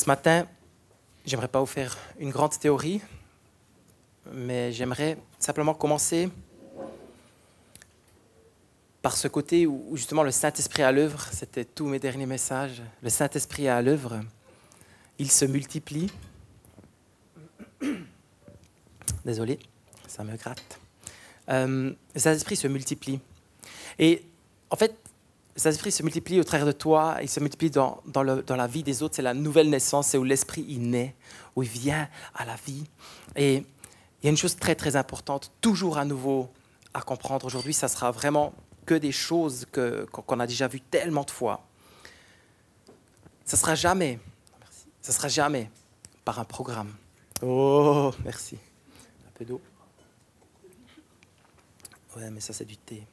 Ce matin, j'aimerais pas vous faire une grande théorie, mais j'aimerais simplement commencer par ce côté où justement le Saint-Esprit à l'œuvre, c'était tous mes derniers messages, le Saint-Esprit à l'œuvre, il se multiplie. Désolé, ça me gratte. Euh, le Saint-Esprit se multiplie. Et en fait, Saint-Esprit se multiplie au travers de toi, il se multiplie dans, dans, le, dans la vie des autres. C'est la nouvelle naissance, c'est où l'Esprit il naît, où il vient à la vie. Et il y a une chose très très importante, toujours à nouveau à comprendre aujourd'hui, ça sera vraiment que des choses que, qu'on a déjà vues tellement de fois. Ça sera jamais, ça sera jamais par un programme. Oh, merci. Un peu d'eau. Ouais, mais ça c'est du thé.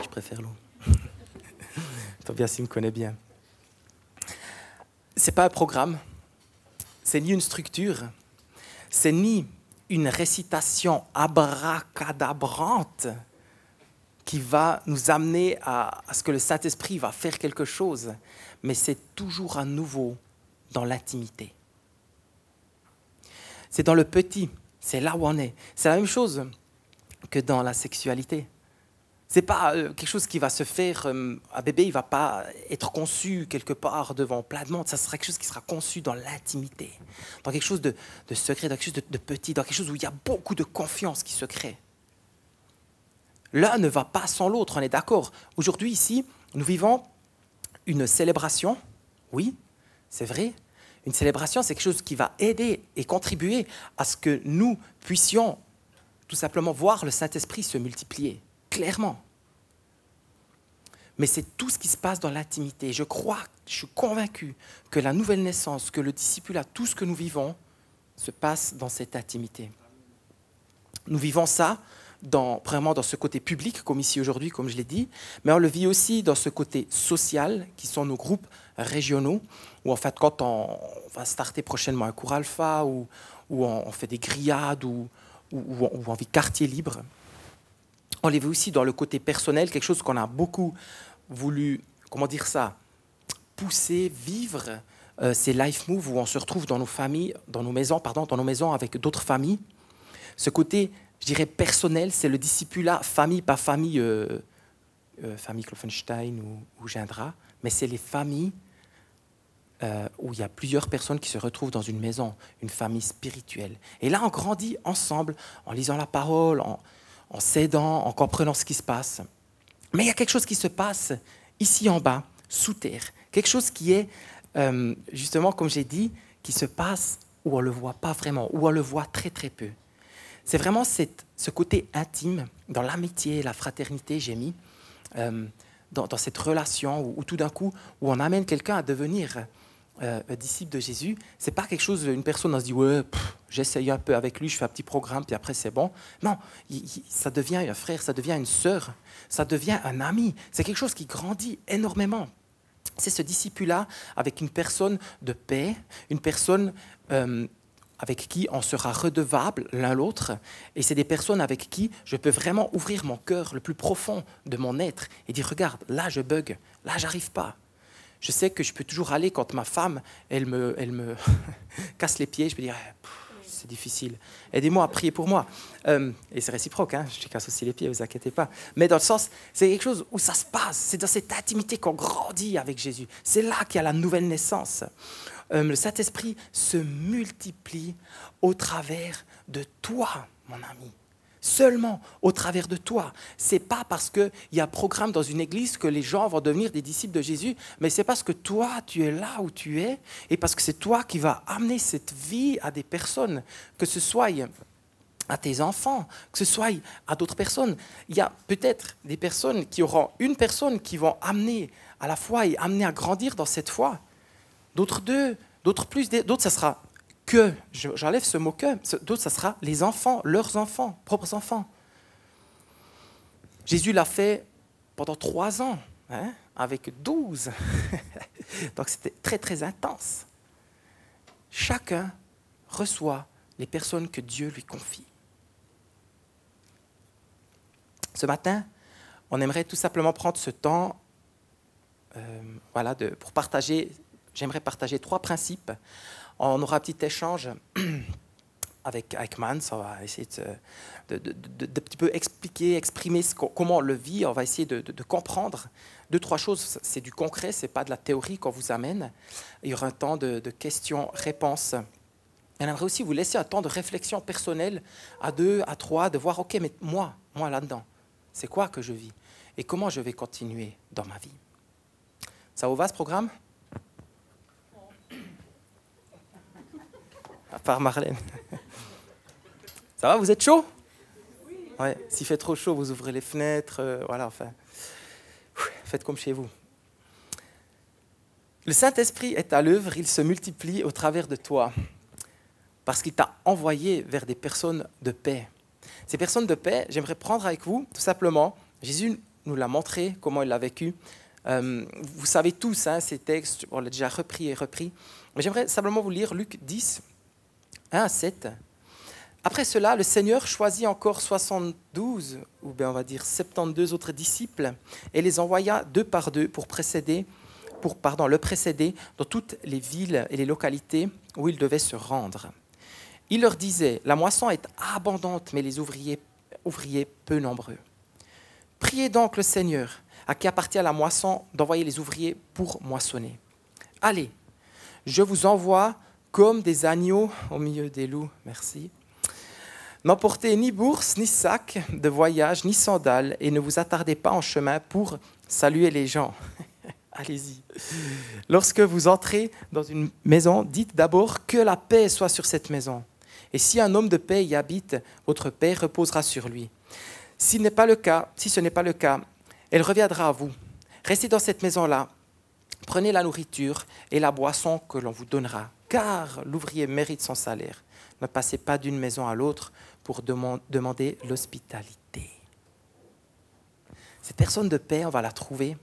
Je préfère l'eau. Tobias, il me connaît bien. C'est pas un programme, c'est ni une structure, c'est ni une récitation abracadabrante qui va nous amener à, à ce que le Saint-Esprit va faire quelque chose, mais c'est toujours à nouveau dans l'intimité. C'est dans le petit, c'est là où on est. C'est la même chose que dans la sexualité. C'est pas euh, quelque chose qui va se faire. Euh, un bébé, il va pas être conçu quelque part devant plein de monde. Ça sera quelque chose qui sera conçu dans l'intimité, dans quelque chose de, de, secret, dans quelque chose de, de petit, dans quelque chose où il y a beaucoup de confiance qui se crée. L'un ne va pas sans l'autre, on est d'accord. Aujourd'hui, ici, nous vivons une célébration. Oui, c'est vrai. Une célébration, c'est quelque chose qui va aider et contribuer à ce que nous puissions tout simplement voir le Saint-Esprit se multiplier clairement. Mais c'est tout ce qui se passe dans l'intimité. Je crois, je suis convaincu que la nouvelle naissance, que le discipulat, tout ce que nous vivons, se passe dans cette intimité. Nous vivons ça dans, vraiment dans ce côté public, comme ici aujourd'hui, comme je l'ai dit, mais on le vit aussi dans ce côté social, qui sont nos groupes régionaux, où en fait, quand on, va starter prochainement un cours alpha, ou, on, fait des grillades, ou on vit quartier libre, on les vu aussi dans le côté personnel, quelque chose qu'on a beaucoup voulu, comment dire ça, pousser, vivre. Euh, ces life moves où on se retrouve dans nos familles, dans nos maisons, pardon, dans nos maisons avec d'autres familles. Ce côté, je dirais, personnel, c'est le discipulat famille, pas famille, euh, euh, famille Kloffenstein ou, ou Gindra, mais c'est les familles où il y a plusieurs personnes qui se retrouvent dans une maison, une famille spirituelle. Et là, on grandit ensemble en lisant la parole, en, en s'aidant, en comprenant ce qui se passe. Mais il y a quelque chose qui se passe ici en bas, sous terre. Quelque chose qui est, euh, justement, comme j'ai dit, qui se passe où on ne le voit pas vraiment, où on le voit très très peu. C'est vraiment ce côté intime, dans l'amitié, la fraternité, j'ai mis, euh, dans, cette relation où, où tout d'un coup, où on amène quelqu'un à devenir euh, disciple de Jésus, c'est pas quelque chose, une personne on se dit ouais, j'essaye un peu avec lui, je fais un petit programme, puis après c'est bon. Non, ça devient un frère, ça devient une sœur, ça devient un ami. C'est quelque chose qui grandit énormément. C'est ce disciple-là avec une personne de paix, une personne euh, avec qui on sera redevable l'un l'autre, et c'est des personnes avec qui je peux vraiment ouvrir mon cœur le plus profond de mon être et dire regarde, là je bug, là j'arrive pas, je sais que je peux toujours aller quand ma femme, elle me, elle me casse les pieds, je peux dire, eh, c'est difficile. Aidez-moi à prier pour moi. Euh, et c'est réciproque, hein, je casse aussi les pieds, vous inquiétez pas. Mais dans le sens, c'est quelque chose où ça se passe, c'est dans cette intimité qu'on grandit avec Jésus. C'est là qu'il y a la nouvelle naissance. Euh, le Saint-Esprit se multiplie au travers de toi, mon ami seulement au travers de toi. C'est pas parce qu'il y a un programme dans une église que les gens vont devenir des disciples de Jésus, mais c'est parce que toi, tu es là où tu es et parce que c'est toi qui vas amener cette vie à des personnes, que ce soit à tes enfants, que ce soit à d'autres personnes. Il y a peut-être des personnes qui auront une personne qui vont amener à la foi et amener à grandir dans cette foi. D'autres deux, d'autres plus, d'autres ça sera que, j'enlève ce mot que, d'autres, ça sera les enfants, leurs enfants, propres enfants. Jésus l'a fait pendant trois ans, hein, avec douze. Donc c'était très, très intense. Chacun reçoit les personnes que Dieu lui confie. Ce matin, on aimerait tout simplement prendre ce temps euh, voilà, pour partager j'aimerais partager trois principes. On aura un petit échange avec, Man, on va essayer de, de, petit peu expliquer, exprimer comment on le vit, on va essayer de, comprendre. Deux, trois choses, c'est du concret, ce n'est pas de la théorie qu'on vous amène. Il y aura un temps de, questions-réponses. On aimerait aussi vous laisser un temps de réflexion personnelle à deux, à trois, de voir, OK, mais moi, moi là-dedans, c'est quoi que je vis? Et comment je vais continuer dans ma vie? Ça vous va ce programme? À part Marlène. Ça va, vous êtes chaud? Ouais, s'il fait trop chaud, vous ouvrez les fenêtres, euh, voilà, enfin. Faites comme chez vous. Le Saint-Esprit est à l'œuvre, il se multiplie au travers de toi, parce qu'il t'a envoyé vers des personnes de paix. Ces personnes de paix, j'aimerais prendre avec vous, tout simplement, Jésus nous l'a montré, comment il l'a vécu. Euh, vous savez tous hein, ces textes, on l'a déjà repris et repris. Mais j'aimerais simplement vous lire Luc 10, 1 à 7. Après cela, le Seigneur choisit encore 72, ou bien on va dire 72 autres disciples, et les envoya deux par deux pour précéder, pour pardon, le précéder dans toutes les villes et les localités où il devait se rendre. Il leur disait, la moisson est abondante, mais les ouvriers, ouvriers peu nombreux. Priez donc le Seigneur, à qui appartient la moisson, d'envoyer les ouvriers pour moissonner. Allez, je vous envoie comme des agneaux au milieu des loups. Merci. N'emportez ni bourse, ni sac de voyage, ni sandales, et ne vous attardez pas en chemin pour saluer les gens. Allez-y. Lorsque vous entrez dans une maison, dites d'abord que la paix soit sur cette maison. Et si un homme de paix y habite, votre paix reposera sur lui. Si, n'est pas le cas, si ce n'est pas le cas, elle reviendra à vous. Restez dans cette maison-là. Prenez la nourriture et la boisson que l'on vous donnera, car l'ouvrier mérite son salaire. Ne passez pas d'une maison à l'autre pour demander l'hospitalité. Cette personne de paix, on va la trouver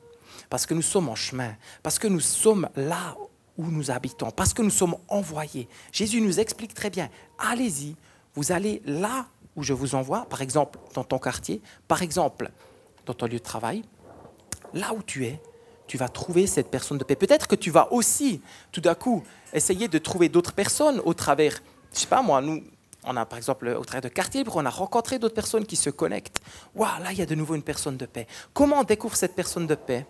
parce que nous sommes en chemin, parce que nous sommes là où nous habitons, parce que nous sommes envoyés. Jésus nous explique très bien, allez-y, vous allez là où je vous envoie, par exemple dans ton quartier, par exemple dans ton lieu de travail, là où tu es, tu vas trouver cette personne de paix. Peut-être que tu vas aussi, tout d'un coup, essayer de trouver d'autres personnes au travers, je sais pas moi, nous, on a par exemple au travers de quartier on a rencontré d'autres personnes qui se connectent. Waouh, là il y a de nouveau une personne de paix. Comment on découvre cette personne de paix?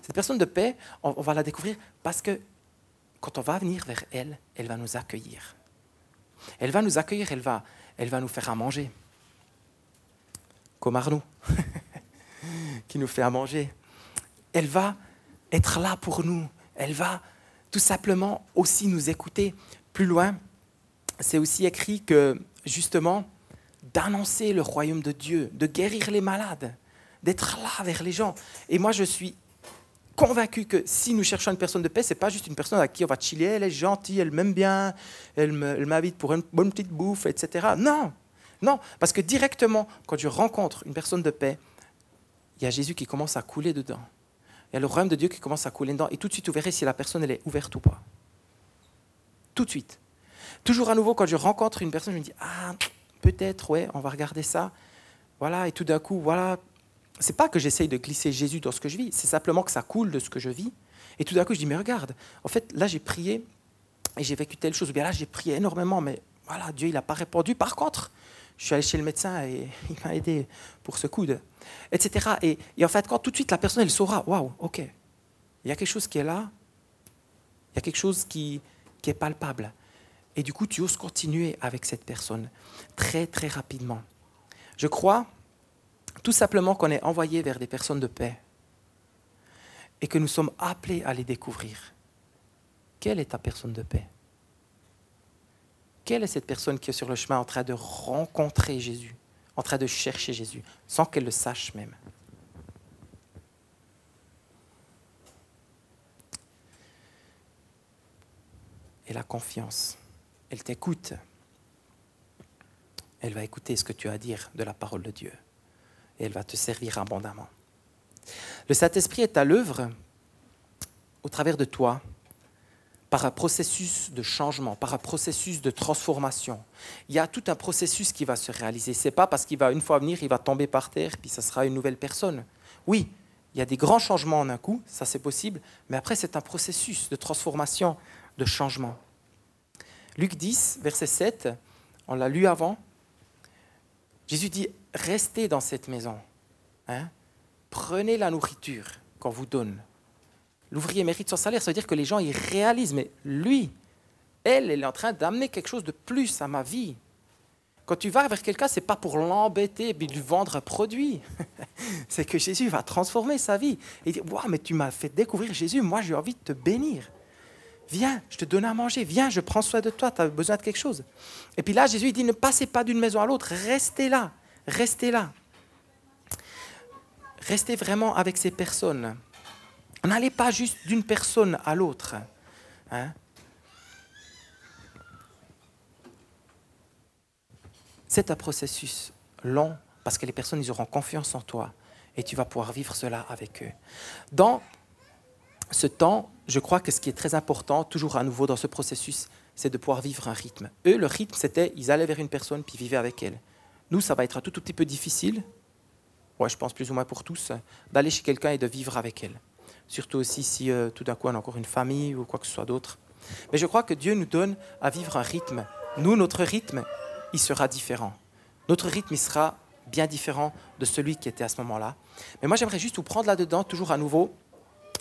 Cette personne de paix, on va la découvrir parce que quand on va venir vers elle, elle va nous accueillir. Elle va nous accueillir, elle va, elle va nous faire à manger. Comme Arnaud, qui nous fait à manger. Elle va être là pour nous. Elle va tout simplement aussi nous écouter. Plus loin, c'est aussi écrit que, justement, d'annoncer le royaume de Dieu, de guérir les malades, d'être là vers les gens. Et moi, je suis convaincu que si nous cherchons une personne de paix, ce n'est pas juste une personne à qui on va chiller, elle est gentille, elle m'aime bien, elle m'invite pour une bonne petite bouffe, etc. Non, non, parce que directement, quand je rencontre une personne de paix, il y a Jésus qui commence à couler dedans. Il y a le royaume de Dieu qui commence à couler dedans. Et tout de suite, vous verrez si la personne elle est ouverte ou pas. Tout de suite. Toujours à nouveau, quand je rencontre une personne, je me dis, ah, peut-être, ouais, on va regarder ça. Voilà, et tout d'un coup, voilà, c'est pas que j'essaye de glisser Jésus dans ce que je vis, c'est simplement que ça coule de ce que je vis. Et tout d'un coup, je dis, mais regarde, en fait, là, j'ai prié et j'ai vécu telle chose. Ou bien là, j'ai prié énormément, mais voilà, Dieu, il n'a pas répondu. Par contre, je suis allé chez le médecin et il m'a aidé pour ce coude, etc. Et, en fait, quand tout de suite, la personne, elle saura, waouh, ok, il y a quelque chose qui est là, il y a quelque chose qui, qui est palpable. Et du coup, tu oses continuer avec cette personne très, très rapidement. Je crois tout simplement qu'on est envoyé vers des personnes de paix et que nous sommes appelés à les découvrir. Quelle est ta personne de paix? Quelle est cette personne qui est sur le chemin en train de rencontrer Jésus, en train de chercher Jésus, sans qu'elle le sache même? Et la confiance, elle t'écoute. Elle va écouter ce que tu as à dire de la parole de Dieu et elle va te servir abondamment. Le Saint-Esprit est à l'œuvre au travers de toi par un processus de changement, par un processus de transformation. Il y a tout un processus qui va se réaliser. Ce n'est pas parce qu'il va une fois venir, il va tomber par terre, puis ça sera une nouvelle personne. Oui, il y a des grands changements en un coup, ça c'est possible, mais après c'est un processus de transformation, de changement. Luc 10, verset 7, on l'a lu avant, Jésus dit, restez dans cette maison, hein. prenez la nourriture qu'on vous donne. L'ouvrier mérite son salaire, ça veut dire que les gens, ils réalisent, mais lui, elle, elle est en train d'amener quelque chose de plus à ma vie. Quand tu vas vers quelqu'un, ce n'est pas pour l'embêter et lui vendre un produit. c'est que Jésus va transformer sa vie. Et dire, wow, mais tu m'as fait découvrir Jésus, moi j'ai envie de te bénir. Viens, je te donne à manger, viens, je prends soin de toi, tu as besoin de quelque chose. Et puis là, Jésus dit, ne passez pas d'une maison à l'autre, restez là, restez là. Restez vraiment avec ces personnes. N'allez pas juste d'une personne à l'autre. Hein. C'est un processus long parce que les personnes ils auront confiance en toi et tu vas pouvoir vivre cela avec eux. Dans ce temps, je crois que ce qui est très important, toujours à nouveau dans ce processus, c'est de pouvoir vivre un rythme. Eux, le rythme, c'était ils allaient vers une personne puis vivaient avec elle. Nous, ça va être un tout, tout petit peu difficile, ouais, je pense plus ou moins pour tous, d'aller chez quelqu'un et de vivre avec elle. Surtout aussi si euh, tout d'un coup on a encore une famille ou quoi que ce soit d'autre. Mais je crois que Dieu nous donne à vivre un rythme. Nous, notre rythme, il sera différent. Notre rythme, il sera bien différent de celui qui était à ce moment-là. Mais moi, j'aimerais juste vous prendre là-dedans, toujours à nouveau.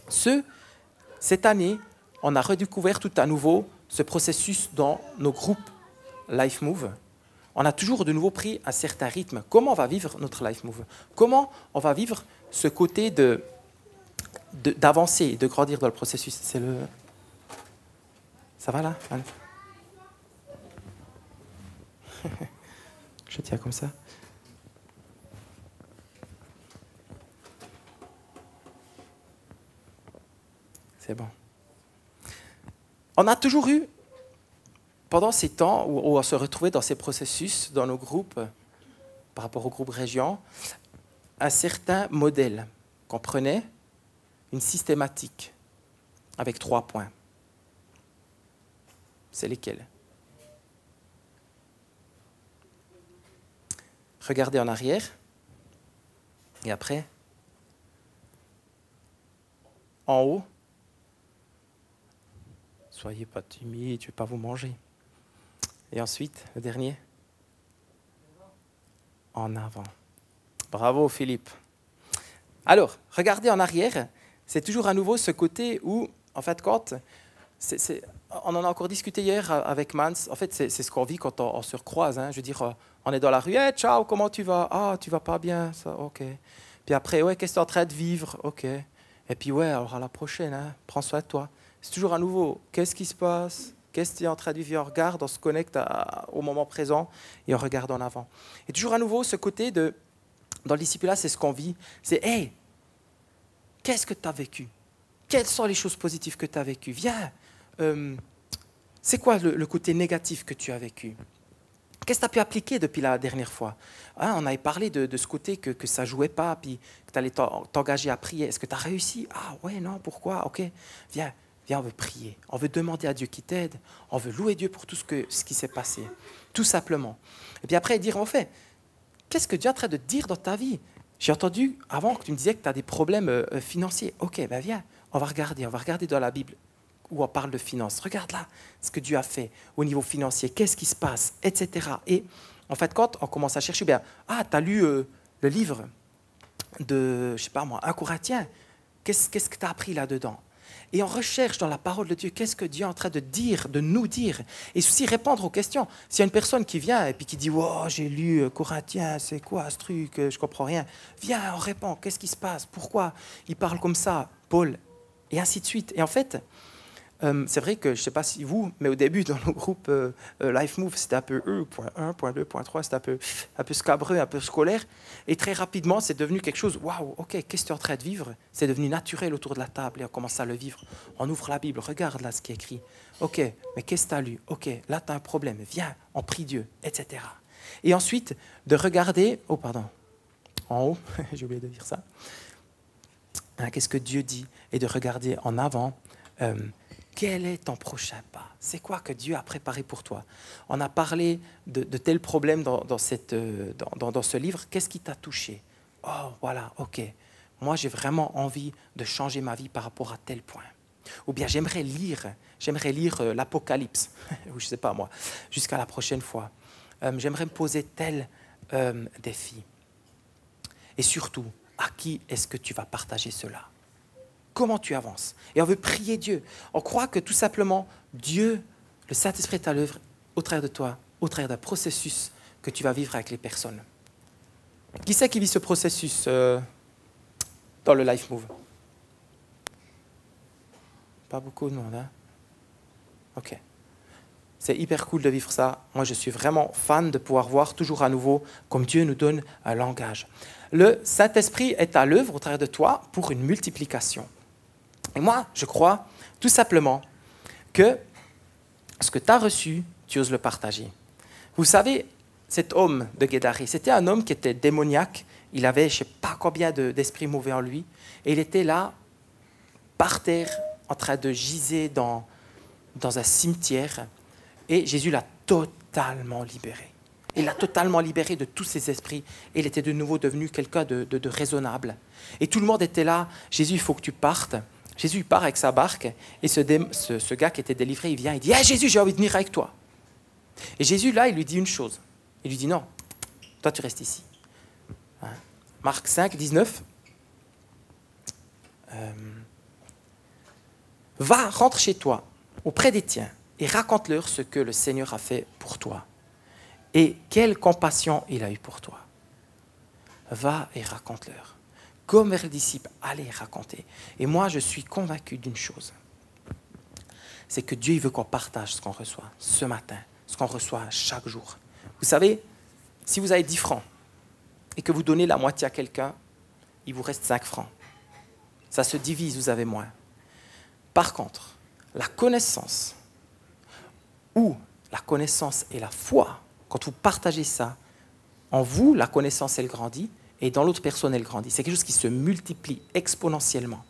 Ce, cette année, on a redécouvert tout à nouveau ce processus dans nos groupes Life Move. On a toujours de nouveau pris un certain rythme. Comment on va vivre notre Life Move? Comment on va vivre ce côté de d'avancer, de, grandir dans le processus C'est le. Ça va là? Je tiens comme ça. C'est bon. On a toujours eu, pendant ces temps où, on se retrouvait dans ces processus, dans nos groupes, par rapport au groupe région, un certain modèle qu'on prenait, une systématique, avec trois points. C'est lesquels? Regardez en arrière. Et après, en haut, soyez pas timide, je ne vais pas vous manger. Et ensuite, le dernier, en avant. Bravo Philippe. Alors, regardez en arrière, c'est toujours à nouveau ce côté où, en fait, quand on en a encore discuté hier avec Mans. En fait, c'est ce qu'on vit quand on, se recroise. Hein. Je veux dire, on est dans la rue. Hey, ciao, comment tu vas? Ah, tu vas pas bien Ça, ok. Puis après, ouais, qu'est-ce que tu es en train de vivre? Ok. Et puis, ouais, alors à la prochaine, hein. prends soin de toi. C'est toujours à nouveau. Qu'est-ce qui se passe? Qu'est-ce que tu es en train de vivre? On regarde, on se connecte au moment présent et on regarde en avant. Et toujours à nouveau, ce côté de. Dans le disciple-là, c'est ce qu'on vit. C'est Hey, qu'est-ce que tu as vécu? Quelles sont les choses positives que tu as vécues? Viens, euh, c'est quoi le, côté négatif que tu as vécu? Qu'est-ce que tu as pu appliquer depuis la dernière fois? Hein, On avait parlé de, ce côté que, ça jouait pas, puis que tu allais t'engager à prier. Est-ce que tu as réussi? Ah ouais, non, pourquoi? Ok, viens, viens, on veut prier. On veut demander à Dieu qui t'aide. On veut louer Dieu pour tout ce, ce qui s'est passé. Tout simplement. Et puis après, dire, en fait, qu'est-ce que Dieu est en train de dire dans ta vie? J'ai entendu avant que tu me disais que tu as des problèmes euh, financiers. Ok, ben viens, on va regarder, on va regarder dans la Bible où on parle de finances. Regarde là ce que Dieu a fait au niveau financier, qu'est-ce qui se passe, etc. Et en fait, quand on commence à chercher, bien, ah, tu as lu euh, le livre de, je sais pas moi, un Corinthien, qu'est-ce, qu'est-ce que tu as appris là-dedans? Et on recherche dans la parole de Dieu qu'est-ce que Dieu est en train de dire, de nous dire, et aussi répondre aux questions. S'il y a une personne qui vient et puis qui dit oh, j'ai lu euh, Corinthien, c'est quoi ce truc, euh, je comprends rien. Viens, on répond, qu'est-ce qui se passe, pourquoi? Il parle comme ça, Paul, et ainsi de suite. Et en fait, euh, c'est vrai que je ne sais pas si vous, mais au début, dans le groupe euh, euh, Life Move, c'était un peu E, point 1, point 2, point 3, c'était un peu, un peu scabreux, un peu scolaire. Et très rapidement, c'est devenu quelque chose, waouh, ok, qu'est-ce que tu es en train de vivre? C'est devenu naturel autour de la table et on commence à le vivre. On ouvre la Bible, regarde là ce qui est écrit. Ok, mais qu'est-ce que tu as lu? Ok, là tu as un problème, viens, on prie Dieu, etc. Et ensuite, de regarder, oh pardon, en haut, j'ai oublié de dire ça. Hein, qu'est-ce que Dieu dit? Et de regarder en avant quel est ton prochain pas? C'est quoi que Dieu a préparé pour toi? On a parlé de, tels problèmes euh, dans, ce livre. Qu'est-ce qui t'a touché? Oh, voilà, ok. moi j'ai vraiment envie de changer ma vie par rapport à tel point. Ou bien j'aimerais lire, j'aimerais lire euh, l'Apocalypse, ou je ne sais pas moi, jusqu'à la prochaine fois. Euh, j'aimerais me poser tel défi. Et surtout, à qui est-ce que tu vas partager cela? Comment tu avances? Et on veut prier Dieu. On croit que tout simplement, Dieu, le Saint-Esprit est à l'œuvre au travers de toi, au travers d'un processus que tu vas vivre avec les personnes. Qui c'est qui vit ce processus dans le Life Move? Pas beaucoup de monde, hein? Ok. C'est hyper cool de vivre ça. Moi, je suis vraiment fan de pouvoir voir toujours à nouveau comme Dieu nous donne un langage. Le Saint-Esprit est à l'œuvre au travers de toi pour une multiplication. Et moi, je crois tout simplement que ce que tu as reçu, tu oses le partager. Vous savez, cet homme de Guédari, c'était un homme qui était démoniaque. Il avait, je ne sais pas combien d'esprits mauvais en lui. Et il était là, par terre, en train de giser dans, dans un cimetière. Et Jésus l'a totalement libéré. Il l'a totalement libéré de tous ses esprits. Et il était de nouveau devenu quelqu'un de, raisonnable. Et tout le monde était là. Jésus, il faut que tu partes. Jésus part avec sa barque. Et ce, gars qui était délivré, il vient, il dit hey, Jésus, j'ai envie de venir avec toi. Et Jésus, là, il lui dit une chose. Il lui dit Non, toi, tu restes ici. Hein? Marc 5, 19. Euh, va, rentre chez toi, auprès des tiens, et raconte-leur ce que le Seigneur a fait pour toi. Et quelle compassion il a eu pour toi. Va et raconte-leur. Comme les disciples, allez raconter. Et moi, je suis convaincu d'une chose. C'est que Dieu veut qu'on partage ce qu'on reçoit ce matin, ce qu'on reçoit chaque jour. Vous savez, si vous avez 10 francs et que vous donnez la moitié à quelqu'un, il vous reste 5 francs. Ça se divise, vous avez moins. Par contre, la connaissance ou la connaissance et la foi, quand vous partagez ça, en vous, la connaissance, elle grandit, et dans l'autre personne, elle grandit. C'est quelque chose qui se multiplie exponentiellement.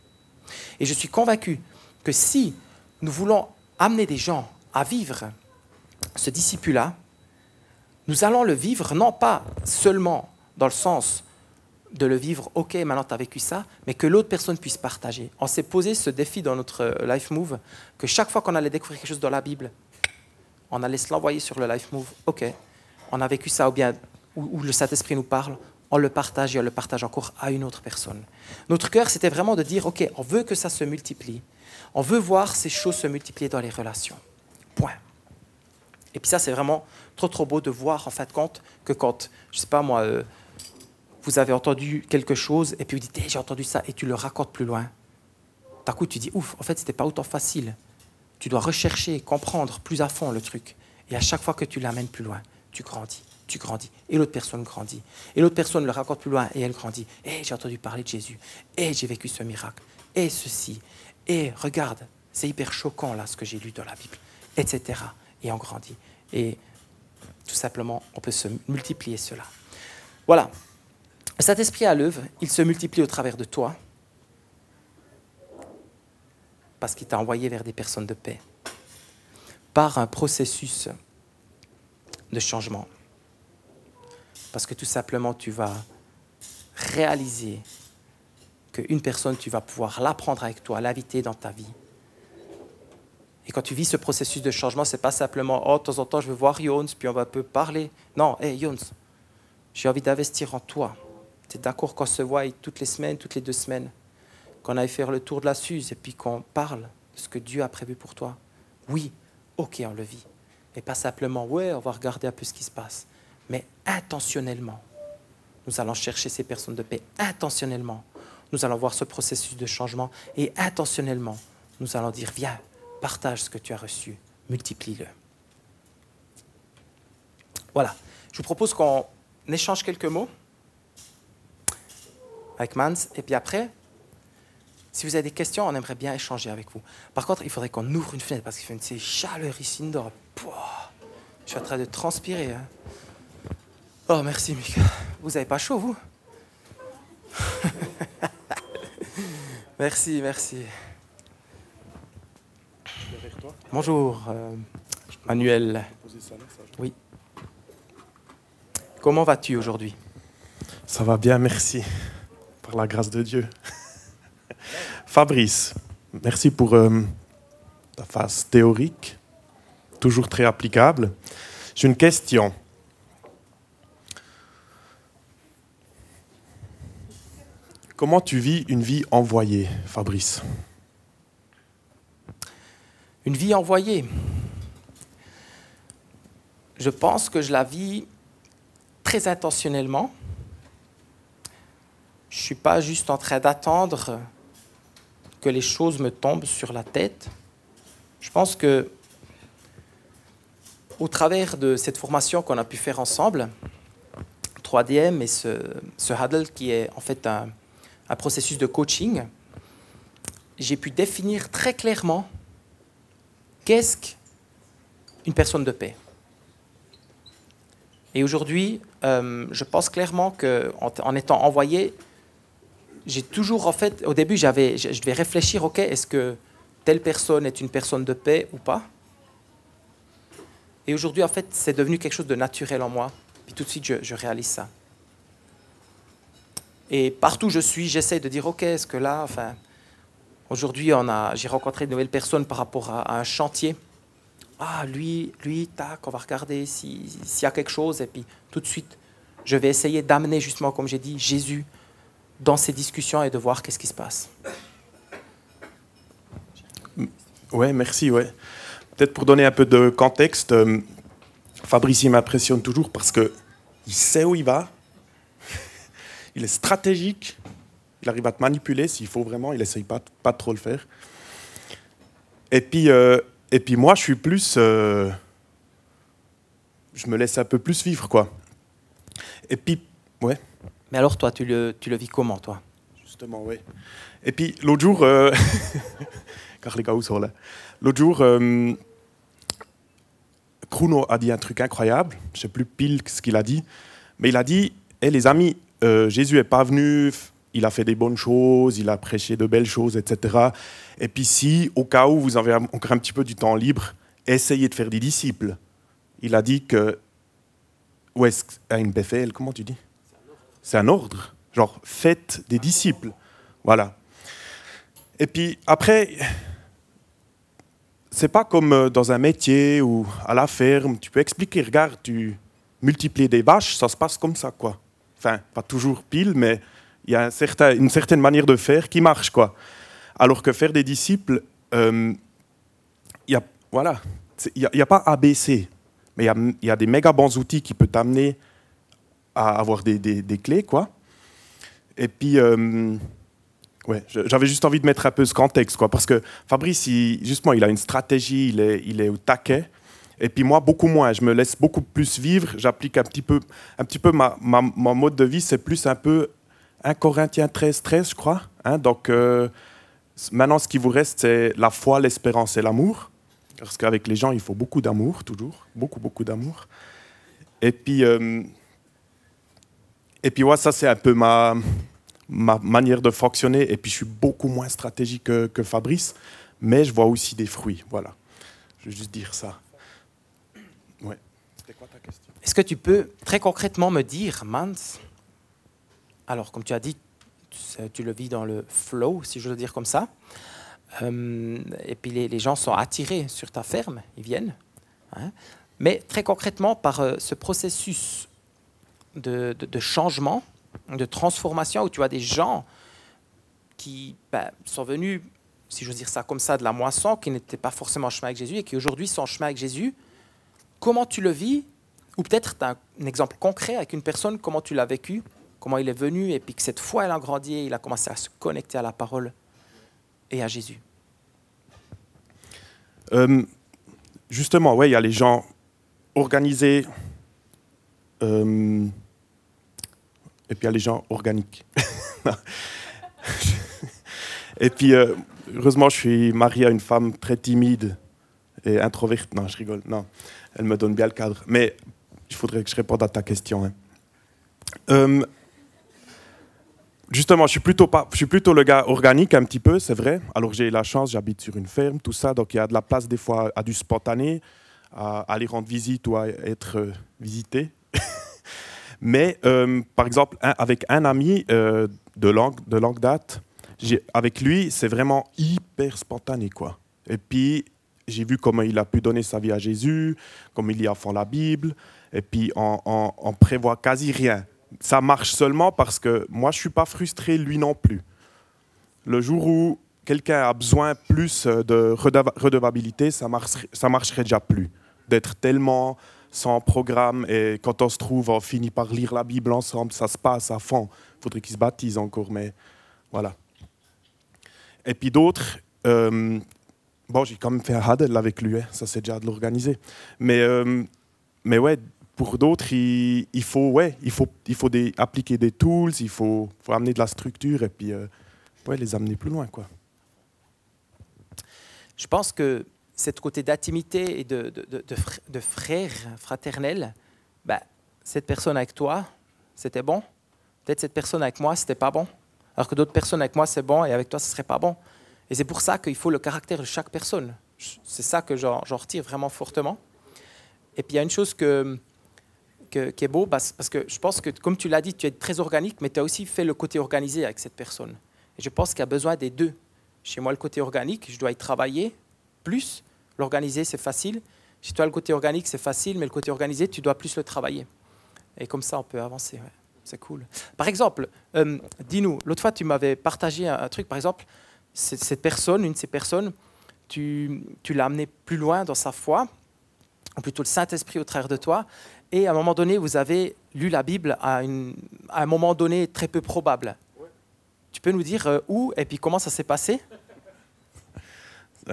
Et je suis convaincu que si nous voulons amener des gens à vivre ce disciple-là, nous allons le vivre non pas seulement dans le sens de le vivre, ok, maintenant tu as vécu ça, mais que l'autre personne puisse partager. On s'est posé ce défi dans notre euh, Life Move, que chaque fois qu'on allait découvrir quelque chose dans la Bible, on allait se l'envoyer sur le Life Move, ok, on a vécu ça, ou bien, où, le Saint-Esprit nous parle, on le partage et on le partage encore à une autre personne. Notre cœur, c'était vraiment de dire, ok, on veut que ça se multiplie, on veut voir ces choses se multiplier dans les relations. Point. Et puis ça, c'est vraiment trop trop beau de voir en fait compte que quand, je sais pas moi, euh, vous avez entendu quelque chose et puis vous dites hey, j'ai entendu ça et tu le racontes plus loin. D'un coup, tu dis ouf, en fait, c'était pas autant facile. Tu dois rechercher, comprendre plus à fond le truc. Et à chaque fois que tu l'amènes plus loin, tu grandis, tu grandis. Et l'autre personne grandit. Et l'autre personne le raconte plus loin et elle grandit. Et j'ai entendu parler de Jésus. Et j'ai vécu ce miracle. Et ceci. Et regarde, c'est hyper choquant là ce que j'ai lu dans la Bible. Etc. Et on grandit. Et tout simplement, on peut se multiplier cela. Voilà, cet esprit à l'œuvre, il se multiplie au travers de toi parce qu'il t'a envoyé vers des personnes de paix par un processus de changement. Parce que tout simplement, tu vas réaliser qu'une personne, tu vas pouvoir l'apprendre avec toi, l'inviter dans ta vie. Et quand tu vis ce processus de changement, c'est pas simplement, oh, de temps en temps, je veux voir Jones, puis on va un peu parler. Non, hé, hey, Jones, j'ai envie d'investir en toi. Tu es d'accord qu'on se voit toutes les semaines, toutes les deux semaines, qu'on aille faire le tour de la Suze et puis qu'on parle de ce que Dieu a prévu pour toi Oui, ok, on le vit. Et pas simplement, ouais, on va regarder un peu ce qui se passe. Mais intentionnellement, nous allons chercher ces personnes de paix. Intentionnellement, nous allons voir ce processus de changement. Et intentionnellement, nous allons dire, viens, partage ce que tu as reçu, multiplie-le. Voilà, je vous propose qu'on échange quelques mots avec Mans. Et puis après, si vous avez des questions, on aimerait bien échanger avec vous. Par contre, il faudrait qu'on ouvre une fenêtre parce qu'il fait une chaleur ici. Je suis en train de transpirer. Hein. Oh, merci, Mika. Vous n'avez pas chaud, vous? Merci, merci. Bonjour, euh, Manuel. Oui. Comment vas-tu aujourd'hui? Ça va bien, merci. par la grâce de Dieu. Fabrice, merci pour euh, ta phase théorique, toujours très applicable. J'ai une question. Comment tu vis une vie envoyée, Fabrice Une vie envoyée. Je pense que je la vis très intentionnellement. Je ne suis pas juste en train d'attendre que les choses me tombent sur la tête. Je pense que au travers de cette formation qu'on a pu faire ensemble, 3DM et ce, ce qui est en fait un, un processus de coaching, j'ai pu définir très clairement qu'est-ce qu'une personne de paix. Et aujourd'hui, euh, je pense clairement qu'en en étant envoyé, j'ai toujours, en fait, au début, j'avais, je devais réfléchir, ok, est-ce que telle personne est une personne de paix ou pas? Et aujourd'hui, en fait, c'est devenu quelque chose de naturel en moi. Puis tout de suite, je, je réalise ça. Et partout où je suis, j'essaie de dire, ok, est-ce que là, enfin, aujourd'hui, on a, j'ai rencontré de nouvelles personnes par rapport à, un chantier. Ah, lui, lui, tac, on va regarder s'il y a quelque chose. Et puis, tout de suite, je vais essayer d'amener, justement, comme j'ai dit, Jésus dans ces discussions et de voir qu'est-ce qui se passe. Ouais, merci. Ouais. Peut-être pour donner un peu de contexte, euh, Fabrice m'impressionne toujours parce que il sait où il va, il est stratégique, il arrive à te manipuler s'il faut vraiment, il essaye pas pas de trop le faire. Et puis euh, et puis moi je suis plus, euh, je me laisse un peu plus vivre quoi. Et puis ouais. Mais alors, toi, tu le, tu le vis comment, toi? Justement, oui. Et puis, l'autre jour, euh... car les gars, où sont là? L'autre jour. Kruno a dit un truc incroyable. Je ne sais plus pile ce qu'il a dit. Mais il a dit hey, les amis, euh, Jésus n'est pas venu, il a fait des bonnes choses, il a prêché de belles choses, etc. Et puis, si, au cas où vous avez encore un petit peu du temps libre, essayez de faire des disciples. Il a dit que. Où est-ce une BFL, comment tu dis? C'est un ordre. Genre, faites des disciples. Voilà. Et puis après, c'est pas comme dans un métier ou à la ferme, tu peux expliquer, regarde, tu multiplies des vaches, ça se passe comme ça, quoi. Enfin, pas toujours pile, mais il y a une certaine manière de faire qui marche, quoi. Alors que faire des disciples, euh, y a, voilà, il n'y a, a, pas ABC, mais il y, a, des méga bons outils qui peuvent t'amener à avoir des, clés, quoi. Et puis, euh, ouais, j'avais juste envie de mettre un peu ce contexte, quoi, parce que Fabrice, il, justement, il a une stratégie, il est, il est au taquet. Et puis moi, beaucoup moins. Je me laisse beaucoup plus vivre. J'applique un petit peu, un petit peu ma, ma, mon mode de vie, c'est plus un peu 1 Corinthiens 13, 13, je crois. Hein, donc, euh, maintenant, ce qui vous reste, c'est la foi, l'espérance et l'amour. Parce qu'avec les gens, il faut beaucoup d'amour, toujours. Beaucoup, beaucoup d'amour. Et puis, euh, et puis, ouais, ça, c'est un peu ma, ma manière de fonctionner. Et puis, je suis beaucoup moins stratégique que, que Fabrice, mais je vois aussi des fruits. Voilà. Je veux juste dire ça. Ouais. C'était quoi ta question? Est-ce que tu peux très concrètement me dire, Mans, alors comme tu as dit, tu le vis dans le flow, si je veux dire comme ça, euh, et puis les, les, gens sont attirés sur ta ferme, ils viennent. Hein, mais très concrètement, par euh, ce processus de, de, de, changement, de transformation, où tu as des gens qui ben, sont venus, si je veux dire ça comme ça, de la moisson, qui n'étaient pas forcément en chemin avec Jésus et qui aujourd'hui sont en chemin avec Jésus. Comment tu le vis Ou peut-être tu as un exemple concret avec une personne, comment tu l'as vécu Comment il est venu et puis que cette fois, elle a grandi et il a commencé à se connecter à la parole et à Jésus euh, Justement, oui, il y a les gens organisés. Euh, et puis il y a les gens organiques. et puis, euh, heureusement, je suis marié à une femme très timide et introvertie. Non, je rigole. Non, elle me donne bien le cadre. Mais il faudrait que je réponde à ta question. Hein. Euh, justement, je suis, plutôt pas, je suis plutôt le gars organique un petit peu, c'est vrai. Alors j'ai la chance, j'habite sur une ferme, tout ça. Donc il y a de la place des fois à du spontané, à aller rendre visite ou à être visité. Mais euh, par exemple, avec un ami euh, de, longue, de longue date, avec lui, c'est vraiment hyper spontané. Quoi. Et puis, j'ai vu comment il a pu donner sa vie à Jésus, comme il y a fond la Bible, et puis on, prévoit quasi rien. Ça marche seulement parce que moi, je suis pas frustré, lui non plus. Le jour où quelqu'un a besoin plus de redeva- redevabilité, ça, marcherait, marcherait déjà plus. D'être tellement sans programme et quand on se trouve, on finit par lire la Bible ensemble, ça se passe à fond. Il faudrait qu'ils se baptisent encore, mais voilà. Et puis d'autres, euh, bon, j'ai quand même fait un huddle avec lui, hein, ça c'est déjà de l'organiser. Mais, euh, mais ouais, pour d'autres, il, il faut, ouais, il faut, il faut des, appliquer des tools, il faut, faut amener de la structure et puis euh, ouais, les amener plus loin. Quoi. Je pense que cette côté d'intimité et de, de, de, de fr- de frère fraternel, bah, cette personne avec toi, c'était bon. Peut-être cette personne avec moi, c'était pas bon. Alors que d'autres personnes avec moi, c'est bon, et avec toi, ce serait pas bon. Et c'est pour ça qu'il faut le caractère de chaque personne. C'est ça que j'en retire vraiment fortement. Et puis il y a une chose que, qui est beau, parce que je pense que, comme tu l'as dit, tu es très organique, mais tu as aussi fait le côté organisé avec cette personne. Et je pense qu'il y a besoin des deux. Chez moi, le côté organique, je dois y travailler plus. L'organiser, c'est facile. Chez toi, le côté organique, c'est facile, mais le côté organisé, tu dois plus le travailler. Et comme ça, on peut avancer. C'est cool. Par exemple, euh, dis-nous, l'autre fois, tu m'avais partagé un truc, par exemple, cette personne, une de ces personnes, tu, l'as amené plus loin dans sa foi, ou plutôt le Saint-Esprit au travers de toi, et à un moment donné, vous avez lu la Bible à, un moment donné très peu probable. Tu peux nous dire euh, où et puis comment ça s'est passé?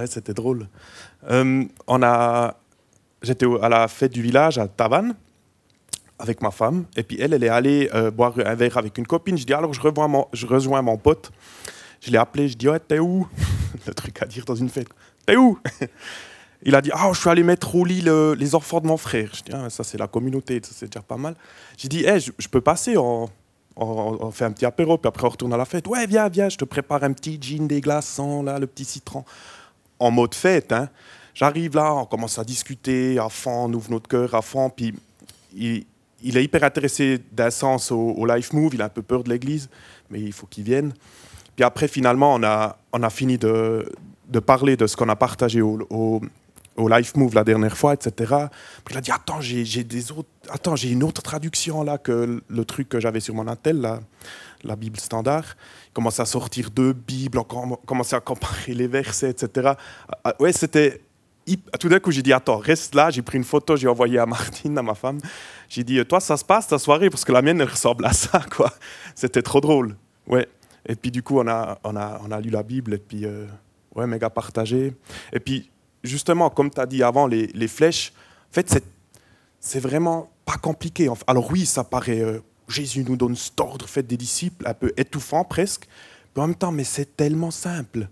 C'était drôle. Euh, on a, j'étais à la fête du village à Tavannes avec ma femme, et puis elle, elle est allée euh, boire un verre avec une copine. Je dis alors je rejoins mon, je rejoins mon pote. Je l'ai appelé, je dis ouais t'es où? Le truc à dire dans une fête. T'es où? Il a dit ah je suis allé mettre au lit le- les enfants de mon frère. Je dis ah, ça c'est la communauté, ça c'est déjà pas mal. J'ai dit hey, je, peux passer on, on- on fait un petit apéro, puis après on retourne à la fête. Ouais, viens, viens, je te prépare un petit gin des glaçons, là, le petit citron en mode fête. Hein. J'arrive là, on commence à discuter à fond, on ouvre notre cœur à fond. Puis il, il est hyper intéressé d'un sens au Life Move, il a un peu peur de l'église, mais il faut qu'il vienne. Puis après, finalement, on a, on a fini de, de parler de ce qu'on a partagé au, au, Life Move la dernière fois, etc. Puis il a dit Attends, j'ai des autres, attends, j'ai une autre traduction là que le truc que j'avais sur mon attel, là, la Bible standard. Il commençait à sortir deux Bibles, on comm- commençait à comparer les versets, etc. Ah, ouais, c'était. Tout d'un coup, j'ai dit Attends, reste là. J'ai pris une photo, j'ai envoyé à Martine, à ma femme. J'ai dit Toi, ça se passe ta soirée Parce que la mienne, ressemble à ça, quoi. C'était trop drôle. Ouais. Et puis, du coup, on a, on a, on a lu la Bible, et puis, euh, ouais, méga partagé. Et puis, justement, comme tu as dit avant, les, les flèches, en fait, c'est vraiment pas compliqué. Alors oui, ça paraît, euh, Jésus nous donne cet ordre, faites des disciples, un peu étouffant presque, mais en même temps, mais c'est tellement simple.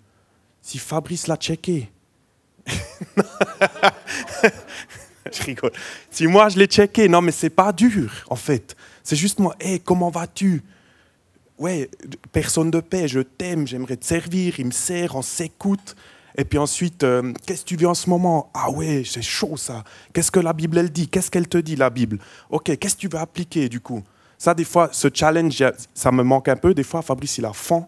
Si Fabrice l'a checké. je rigole. Si moi je l'ai checké, non mais c'est pas dur en fait. C'est juste moi, hé, comment vas-tu? Ouais, personne de paix, je t'aime, j'aimerais te servir, il me sert, on s'écoute. Et puis ensuite, euh, qu'est-ce que tu vis en ce moment? Ah ouais, c'est chaud ça. Qu'est-ce que la Bible, elle dit? Qu'est-ce qu'elle te dit, la Bible? Ok, qu'est-ce que tu veux appliquer du coup? Ça, des fois, ce challenge, ça me manque un peu. Des fois, Fabrice, il a fond.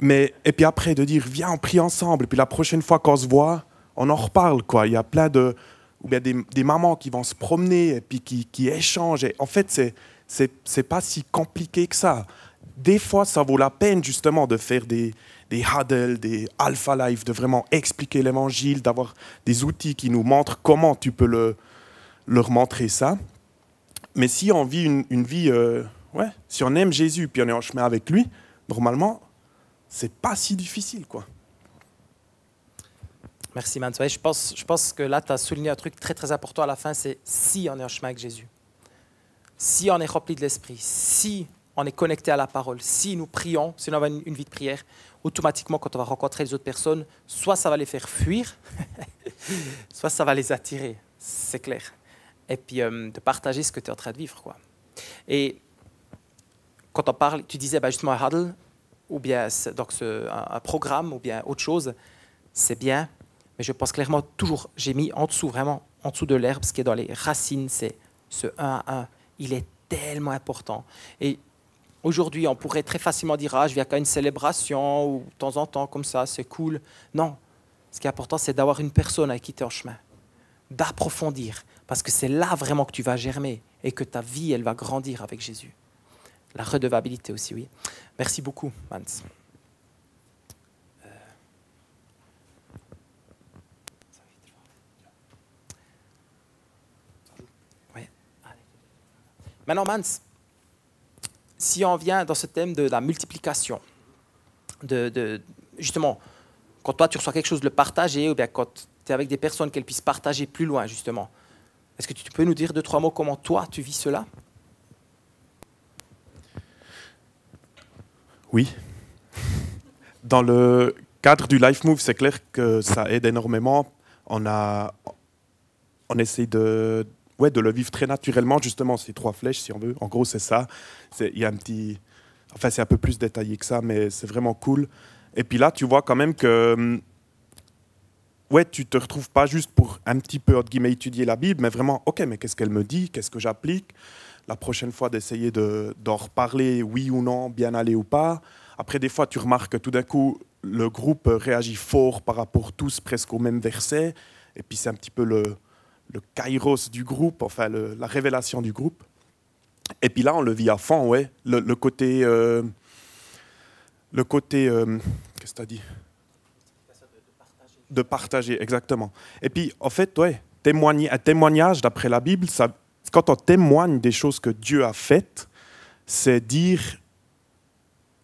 Mais, et puis après, de dire, viens, on prie ensemble. Et puis la prochaine fois qu'on se voit, on en reparle. Quoi. Il y a plein de... Ou bien des, des mamans qui vont se promener et puis qui, qui échangent. En fait, c'est c'est c'est pas si compliqué que ça. Des fois, ça vaut la peine justement de faire des, des huddles, des alpha life, de vraiment expliquer l'évangile, d'avoir des outils qui nous montrent comment tu peux le, leur montrer ça. Mais si on vit une, vie, euh, ouais, si on aime Jésus puis on est en chemin avec lui, normalement, c'est pas si difficile, quoi. Merci, Man. Ouais, je, pense, je pense que là, tu as souligné un truc très, très important à la fin, c'est si on est en chemin avec Jésus, si on est rempli de l'Esprit, si on est connecté à la parole, si nous prions, si on a une, vie de prière, automatiquement, quand on va rencontrer les autres personnes, soit ça va les faire fuir, soit ça va les attirer, c'est clair. Et puis, euh, de partager ce que tu es en train de vivre. Quoi. Et quand on parle, tu disais bah, justement un huddle, ou bien donc un, un programme, ou bien autre chose, c'est bien, mais je pense clairement toujours, j'ai mis en dessous, vraiment en dessous de l'herbe, ce qui est dans les racines, c'est ce 1 à 1. Il est tellement important. Et aujourd'hui, on pourrait très facilement dire ah, je viens qu'à une célébration ou de temps en temps comme ça, c'est cool. Non, ce qui est important, c'est d'avoir une personne avec qui tu es en chemin, d'approfondir, parce que c'est là vraiment que tu vas germer et que ta vie, elle va grandir avec Jésus. La redevabilité aussi, oui. Merci beaucoup, Mans. Euh. Maintenant, Mans, si on vient dans ce thème de la multiplication, de, justement, quand toi tu reçois quelque chose, le partager, ou bien quand tu es avec des personnes qu'elles puissent partager plus loin, justement, est-ce que tu peux nous dire deux, trois mots comment toi tu vis cela? Oui. Dans le cadre du Life Move, c'est clair que ça aide énormément. On, a, on essaie de, ouais, de le vivre très naturellement, justement, ces trois flèches, si on veut. En gros, c'est ça. Il y a un petit. Enfin, c'est un peu plus détaillé que ça, mais c'est vraiment cool. Et puis là, tu vois quand même que. Hum, ouais, tu te retrouves pas juste pour un petit peu, entre guillemets, étudier la Bible, mais vraiment, OK, mais qu'est-ce qu'elle me dit? Qu'est-ce que j'applique? La prochaine fois, d'essayer d'en reparler, oui ou non, bien aller ou pas. Après, des fois, tu remarques que tout d'un coup, le groupe réagit fort par rapport tous presque au même verset. Et puis, c'est un petit peu le, le kairos du groupe, enfin la révélation du groupe. Et puis là, on le vit à fond, ouais. Le, côté. Euh, le côté. Euh, qu'est-ce que tu as dit? De partager, exactement. Et puis, en fait, ouais, un témoignage, d'après la Bible, ça, quand on témoigne des choses que Dieu a faites, c'est dire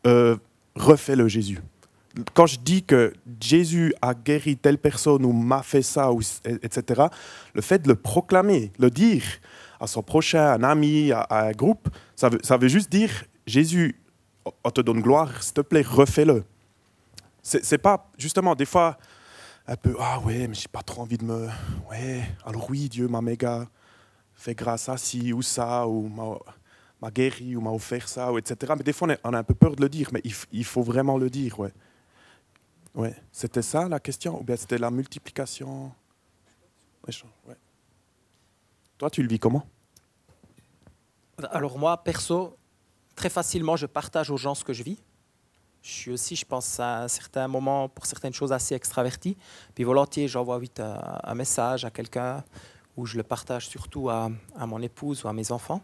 euh, refais-le Jésus quand je dis que Jésus a guéri telle personne ou m'a fait ça, etc., le fait de le proclamer, le dire à son prochain, un ami, à, un groupe, ça veut, ça veut juste dire Jésus, on te donne gloire, s'il te plaît, refais-le. C'est pas, justement, des fois, un peu, ah ouais, mais j'ai pas trop envie de me. Ouais, alors oui, Dieu m'a méga fait grâce à ci ou ça, ou m'a guéri ou m'a offert ça, ou etc. Mais des fois, on a, un peu peur de le dire, mais il, il faut vraiment le dire, ouais. Oui, c'était ça la question Ou bien c'était la multiplication? Ouais. Toi, tu le vis comment? Alors moi, perso, très facilement, je partage aux gens ce que je vis. Je suis aussi, je pense, à certains moments, pour certaines choses, assez extraverti. Puis volontiers, j'envoie vite un, message à quelqu'un ou je le partage surtout à, à, mon épouse ou à mes enfants.